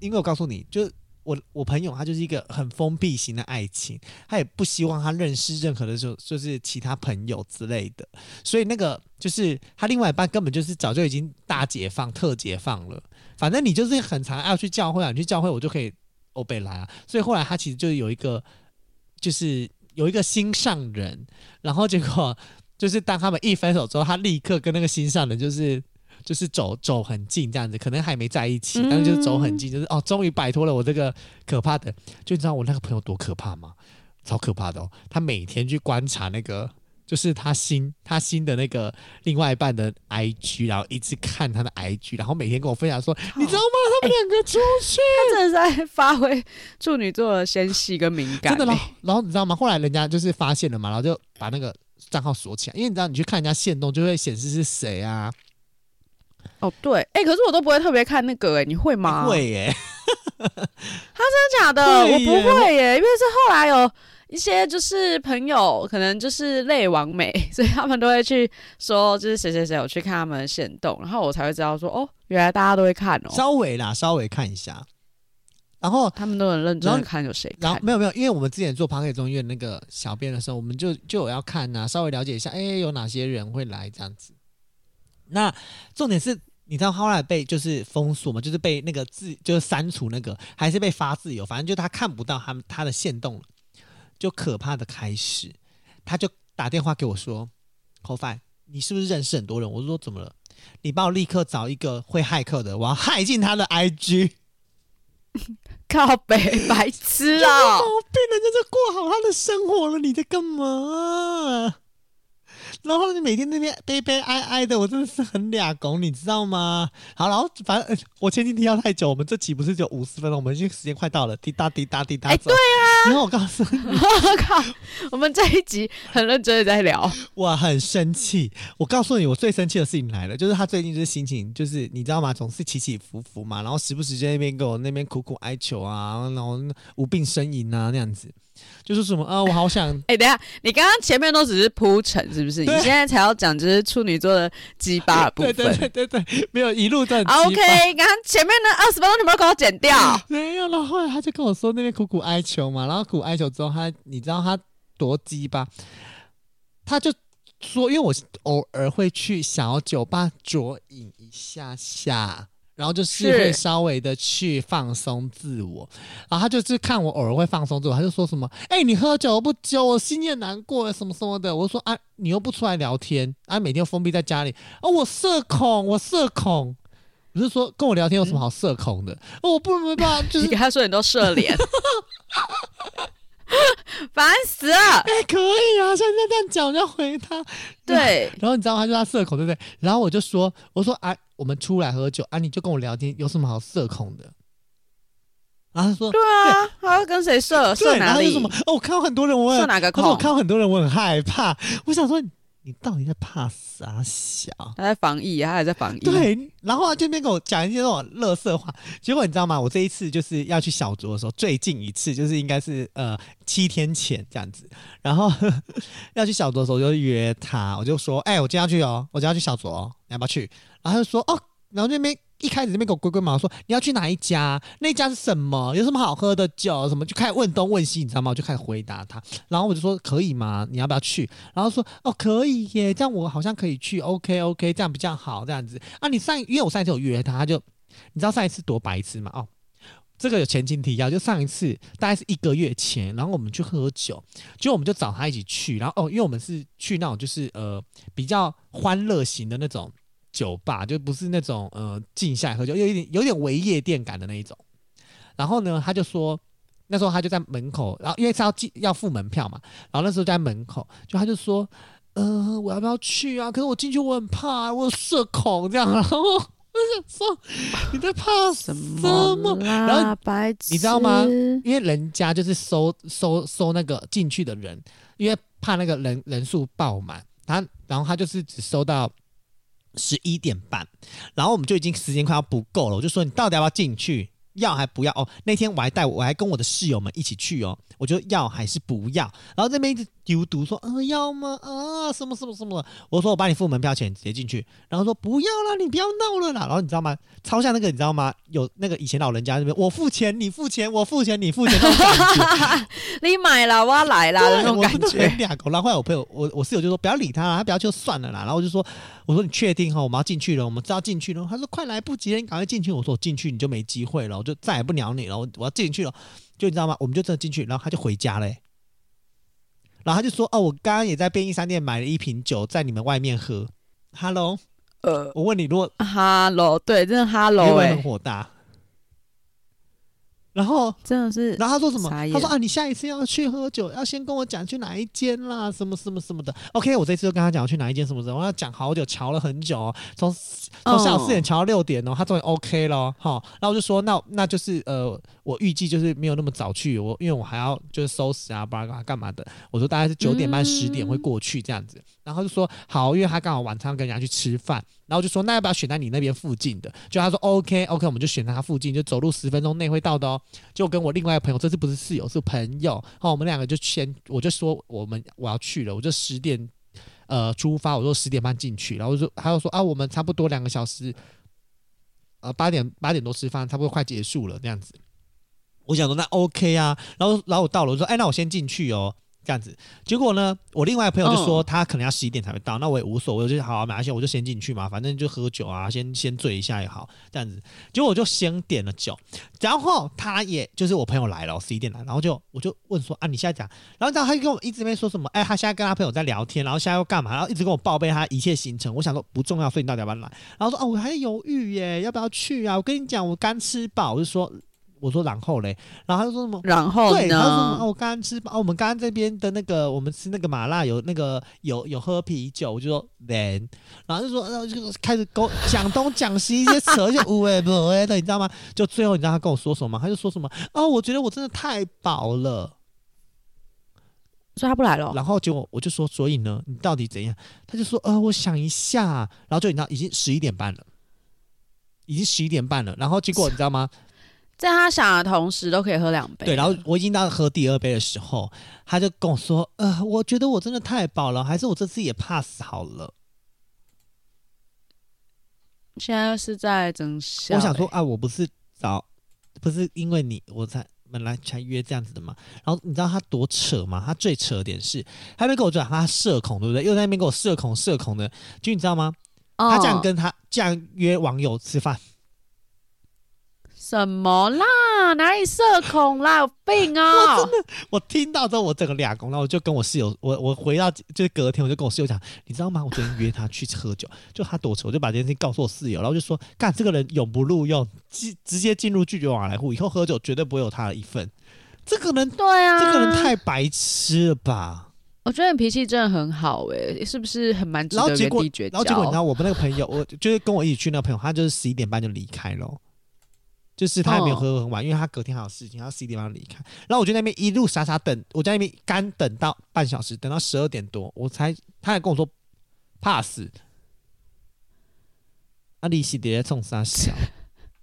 因为我告诉你就。我我朋友他就是一个很封闭型的爱情，他也不希望他认识任何的就就是其他朋友之类的，所以那个就是他另外一半根本就是早就已经大解放、特解放了。反正你就是很常要去教会啊，你去教会我就可以欧北来啊。所以后来他其实就有一个，就是有一个心上人，然后结果就是当他们一分手之后，他立刻跟那个心上人就是。就是走走很近这样子，可能还没在一起，但是就是走很近，就是哦，终于摆脱了我这个可怕的。就你知道我那个朋友多可怕吗？超可怕的哦！他每天去观察那个，就是他新他新的那个另外一半的 IG，然后一直看他的 IG，然后每天跟我分享说，好你知道吗？他们两个出去，他真的在发挥处女座的纤细跟敏感。真的，然后你知道吗？后来人家就是发现了嘛，然后就把那个账号锁起来，因为你知道你去看人家线动就会显示是谁啊。哦，对，哎、欸，可是我都不会特别看那个、欸，哎，你会吗？会耶，他真的假的？我不会耶，因为是后来有一些就是朋友，可能就是类网美，所以他们都会去说，就是谁谁谁有去看他们的线动，然后我才会知道说，哦，原来大家都会看哦，稍微啦，稍微看一下。然后他们都很认真看有谁看，然后没有没有，因为我们之前做 Podcast 中医院那个小编的时候，我们就就有要看呐、啊，稍微了解一下，哎，有哪些人会来这样子。那重点是，你知道后来被就是封锁嘛，就是被那个自就是删除那个，还是被发自由，反正就他看不到他们他的限动了，就可怕的开始，他就打电话给我说：“CoFi，你是不是认识很多人？”我说：“怎么了？你帮我立刻找一个会骇客的，我要骇进他的 IG。”靠北白痴啊！毛病，人家就过好他的生活了，你在干嘛？然后你每天那边悲悲哀哀的，我真的是很俩拱，你知道吗？好，然后反正我前几天提要太久，我们这期不是只有五十分钟，我们已经时间快到了，滴答滴答滴答。哎，对啊。然后我告诉你，我靠，我们这一集很认真的在聊，我很生气。我告诉你，我最生气的事情来了，就是他最近就是心情，就是你知道吗？总是起起伏伏嘛，然后时不时在那边跟我那边苦苦哀求啊，然后无病呻吟啊那样子。就是什么啊？我好想哎、欸，等下，你刚刚前面都只是铺陈，是不是？你现在才要讲，就是处女座的鸡巴的部分。对对对对对，没有一路在。OK，刚刚前面的二十分钟，你没有给我剪掉？没有了。后来他就跟我说那边苦苦哀求嘛，然后苦哀求之后他，他你知道他多鸡巴？他就说，因为我偶尔会去小酒吧酌饮一下下。然后就是会稍微的去放松自我，然后他就是看我偶尔会放松自我，他就说什么：“哎、欸，你喝酒不酒，我心也难过，什么什么的。”我说：“啊，你又不出来聊天，啊，每天封闭在家里，哦，我社恐，我社恐。”我是说跟我聊天有什么好社恐的？嗯哦、我不明白，就是 你给他说你都社脸。烦死了！哎、欸，可以啊，现在这样讲，我就回他。对，然后你知道他就他社恐，对不对？然后我就说，我说啊，我们出来喝酒啊，你就跟我聊天，有什么好社恐的？然后他说，对啊，他要跟谁社？社哪里？什么？哦，我看到很多人，我社哪个恐？我看到很多人，我很害怕。我想说。你到底在怕啥小？他在防疫，他还在防疫。对，然后他这边跟我讲一些那种乐色话。结果你知道吗？我这一次就是要去小酌的时候，最近一次就是应该是呃七天前这样子。然后呵 呵要去小酌的时候，我就约他，我就说：“哎、欸，我今天要去哦，我今天要去小酌哦，你要不要去？”然后就说：“哦。”然后那边。一开始那边给我龟龟毛说，你要去哪一家？那家是什么？有什么好喝的酒？什么就开始问东问西，你知道吗？我就开始回答他，然后我就说可以吗？你要不要去？然后说哦可以耶，这样我好像可以去。OK OK，这样比较好，这样子啊。你上因为我上一次有约他，他就你知道上一次多白痴吗？哦，这个有前情提要，就上一次大概是一个月前，然后我们去喝酒，结果我们就找他一起去，然后哦，因为我们是去那种就是呃比较欢乐型的那种。酒吧就不是那种呃静下来喝酒，有一点有点微夜店感的那一种。然后呢，他就说那时候他就在门口，然后因为他要进要付门票嘛，然后那时候在门口，就他就说，呃，我要不要去啊？可是我进去我很怕，我有社恐这样。然后我想说你在怕什么？然后白，你知道吗？因为人家就是收收收那个进去的人，因为怕那个人人数爆满，他然后他就是只收到。十一点半，然后我们就已经时间快要不够了，我就说你到底要不要进去？要还不要？哦，那天我还带我，还跟我的室友们一起去哦，我就要还是不要？然后这边一直丢毒说，啊要吗？啊什么什么什么？我说我帮你付门票钱，直接进去。然后说不要啦，你不要闹了啦。然后你知道吗？超像那个你知道吗？有那个以前老人家那边，我付钱你付钱，我付钱你付钱那种感觉。你买了我要来啦对那种感觉。两个，然后后来我朋友我我室友就说不要理他啦，他不要就算了啦。然后我就说我说你确定哈？我们要进去了，我们知道进去了。他说快来不及了，你赶快进去。我说我进去你就没机会了。我就再也不鸟你了，我我要进去了，就你知道吗？我们就真的进去，然后他就回家嘞，然后他就说：“哦，我刚刚也在便利商店买了一瓶酒，在你们外面喝。” Hello，呃，我问你，如果 Hello，对，真的 Hello，哎，很火大。然后真的是，然后他说什么？他说啊，你下一次要去喝酒，要先跟我讲去哪一间啦，什么什么什么的。OK，我这次就跟他讲要去哪一间什么什么，我要讲好久，瞧了很久哦，从从下午四点瞧到六点哦，他终于 OK 了，好，然后我就说那那就是呃，我预计就是没有那么早去，我因为我还要就是收拾啊，巴拉巴拉干嘛的。我说大概是九点半十点会过去这样子。然后就说好，因为他刚好晚餐跟人家去吃饭，然后就说那要不要选在你那边附近的？就他说 OK OK，我们就选在他附近，就走路十分钟内会到的哦。就跟我另外一个朋友，这次不是室友是朋友，好，我们两个就先，我就说我们我要去了，我就十点呃出发，我说十点半进去，然后就他就说啊，我们差不多两个小时，呃八点八点多吃饭，差不多快结束了这样子。我想说那 OK 啊，然后然后我到了，我说哎，那我先进去哦。这样子，结果呢，我另外一个朋友就说他可能要十一点才会到，嗯、那我也无所谓，我就好好没关系，我就先进去嘛，反正就喝酒啊，先先醉一下也好，这样子。结果我就先点了酒，然后他也就是我朋友来了，十一点来，然后就我就问说啊，你现在讲，然后然后他就跟我一直没说什么，哎，他现在跟他朋友在聊天，然后现在又干嘛，然后一直跟我报备他一切行程。我想说不重要，所以你到底要不要来？然后说哦，我还犹豫耶，要不要去啊？我跟你讲，我刚吃饱，我就说。我说然后嘞，然后他就说什么？然后呢？对，他说什么？哦，我刚刚吃哦，我们刚刚这边的那个，我们吃那个麻辣有那个有有喝啤酒，我就说 then，然后就说，然后就开始勾讲东讲西一些扯，一些无谓不谓的，你知道吗？就最后你知道他跟我说什么吗？他就说什么？哦，我觉得我真的太饱了，所以他不来了。然后结果我就说，所以呢，你到底怎样？他就说，呃，我想一下。然后就你知道，已经十一点半了，已经十一点半了。然后结果你知道吗？在他想的同时，都可以喝两杯。对，然后我已经到喝第二杯的时候，他就跟我说：“呃，我觉得我真的太饱了，还是我这次也 pass 好了。”现在是在整笑。我想说啊，我不是找，不是因为你我才本来才约这样子的嘛。然后你知道他多扯吗？他最扯的点是，他那边跟我讲他社恐，对不对？又在那边给我社恐社恐的，就你知道吗？哦、他这样跟他这样约网友吃饭。什么啦？哪里社恐啦？有病啊、哦！我真的，我听到之后我整个俩公，然后我就跟我室友，我我回到就是隔天，我就跟我室友讲，你知道吗？我昨天约他去喝酒，就他躲车，我就把这件事情告诉我室友，然后就说，干这个人永不录用，直直接进入拒绝往来户，以后喝酒绝对不会有他的一份。这个人对啊，这个人太白痴了吧？我觉得你脾气真的很好哎、欸，是不是很蛮值得原地绝交？然后结果你知道我们那个朋友，我就是跟我一起去那个朋友，他就是十一点半就离开了。就是他也没有喝很晚，哦、因为他隔天还有事情，他十一点半离开。然后我就在那边一路傻傻等，我在那边干等到半小时，等到十二点多，我才他还跟我说怕死。阿丽西爹冲三小，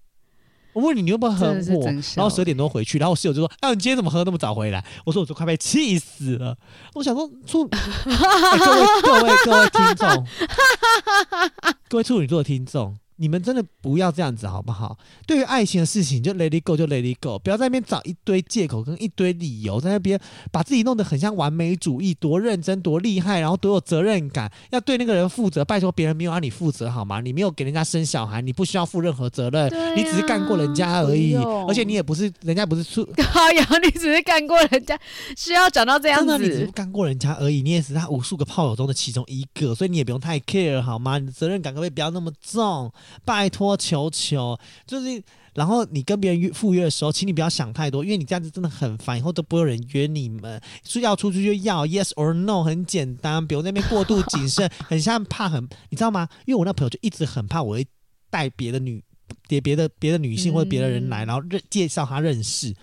我问你，你有没有喝我？然后十二点多回去，然后我室友就说：“啊，你今天怎么喝那么早回来？”我说：“我都快被气死了。”我想说，处、欸、各位各位各位听众，各位处女座的听众。你们真的不要这样子好不好？对于爱情的事情，就 let it go，就 let it go，不要在那边找一堆借口跟一堆理由，在那边把自己弄得很像完美主义，多认真，多厉害，然后多有责任感，要对那个人负责。拜托，别人没有让你负责好吗？你没有给人家生小孩，你不需要负任何责任，啊、你只是干过人家而已。而且你也不是人家不是出，高阳，你只是干过人家，需要讲到这样子？你只是干过人家而已，你也是他无数个炮友中的其中一个，所以你也不用太 care 好吗？你的责任感可不可以不要那么重？拜托，求求，就是，然后你跟别人约赴约的时候，请你不要想太多，因为你这样子真的很烦，以后都不会有人约你们。说要出去就要 yes or no，很简单，不用那边过度谨慎，很像怕很，你知道吗？因为我那朋友就一直很怕我会带别的女，别别的别的女性或者别的人来，然后认介绍他认识。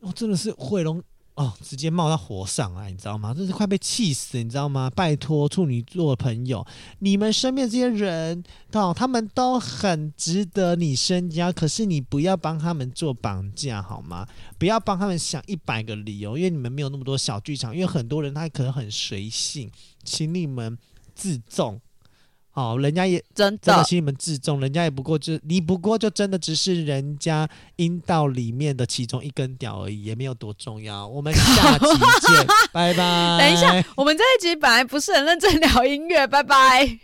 我真的是会龙。哦，直接冒到火上来，你知道吗？真是快被气死，你知道吗？拜托处女座朋友，你们身边这些人，哦，他们都很值得你深交，可是你不要帮他们做绑架，好吗？不要帮他们想一百个理由，因为你们没有那么多小剧场，因为很多人他可能很随性，请你们自重。哦，人家也真的请你们自重，人家也不过就你不过就真的只是人家阴道里面的其中一根屌而已，也没有多重要。我们下期见，拜拜。等一下，我们这一集本来不是很认真聊音乐，拜拜。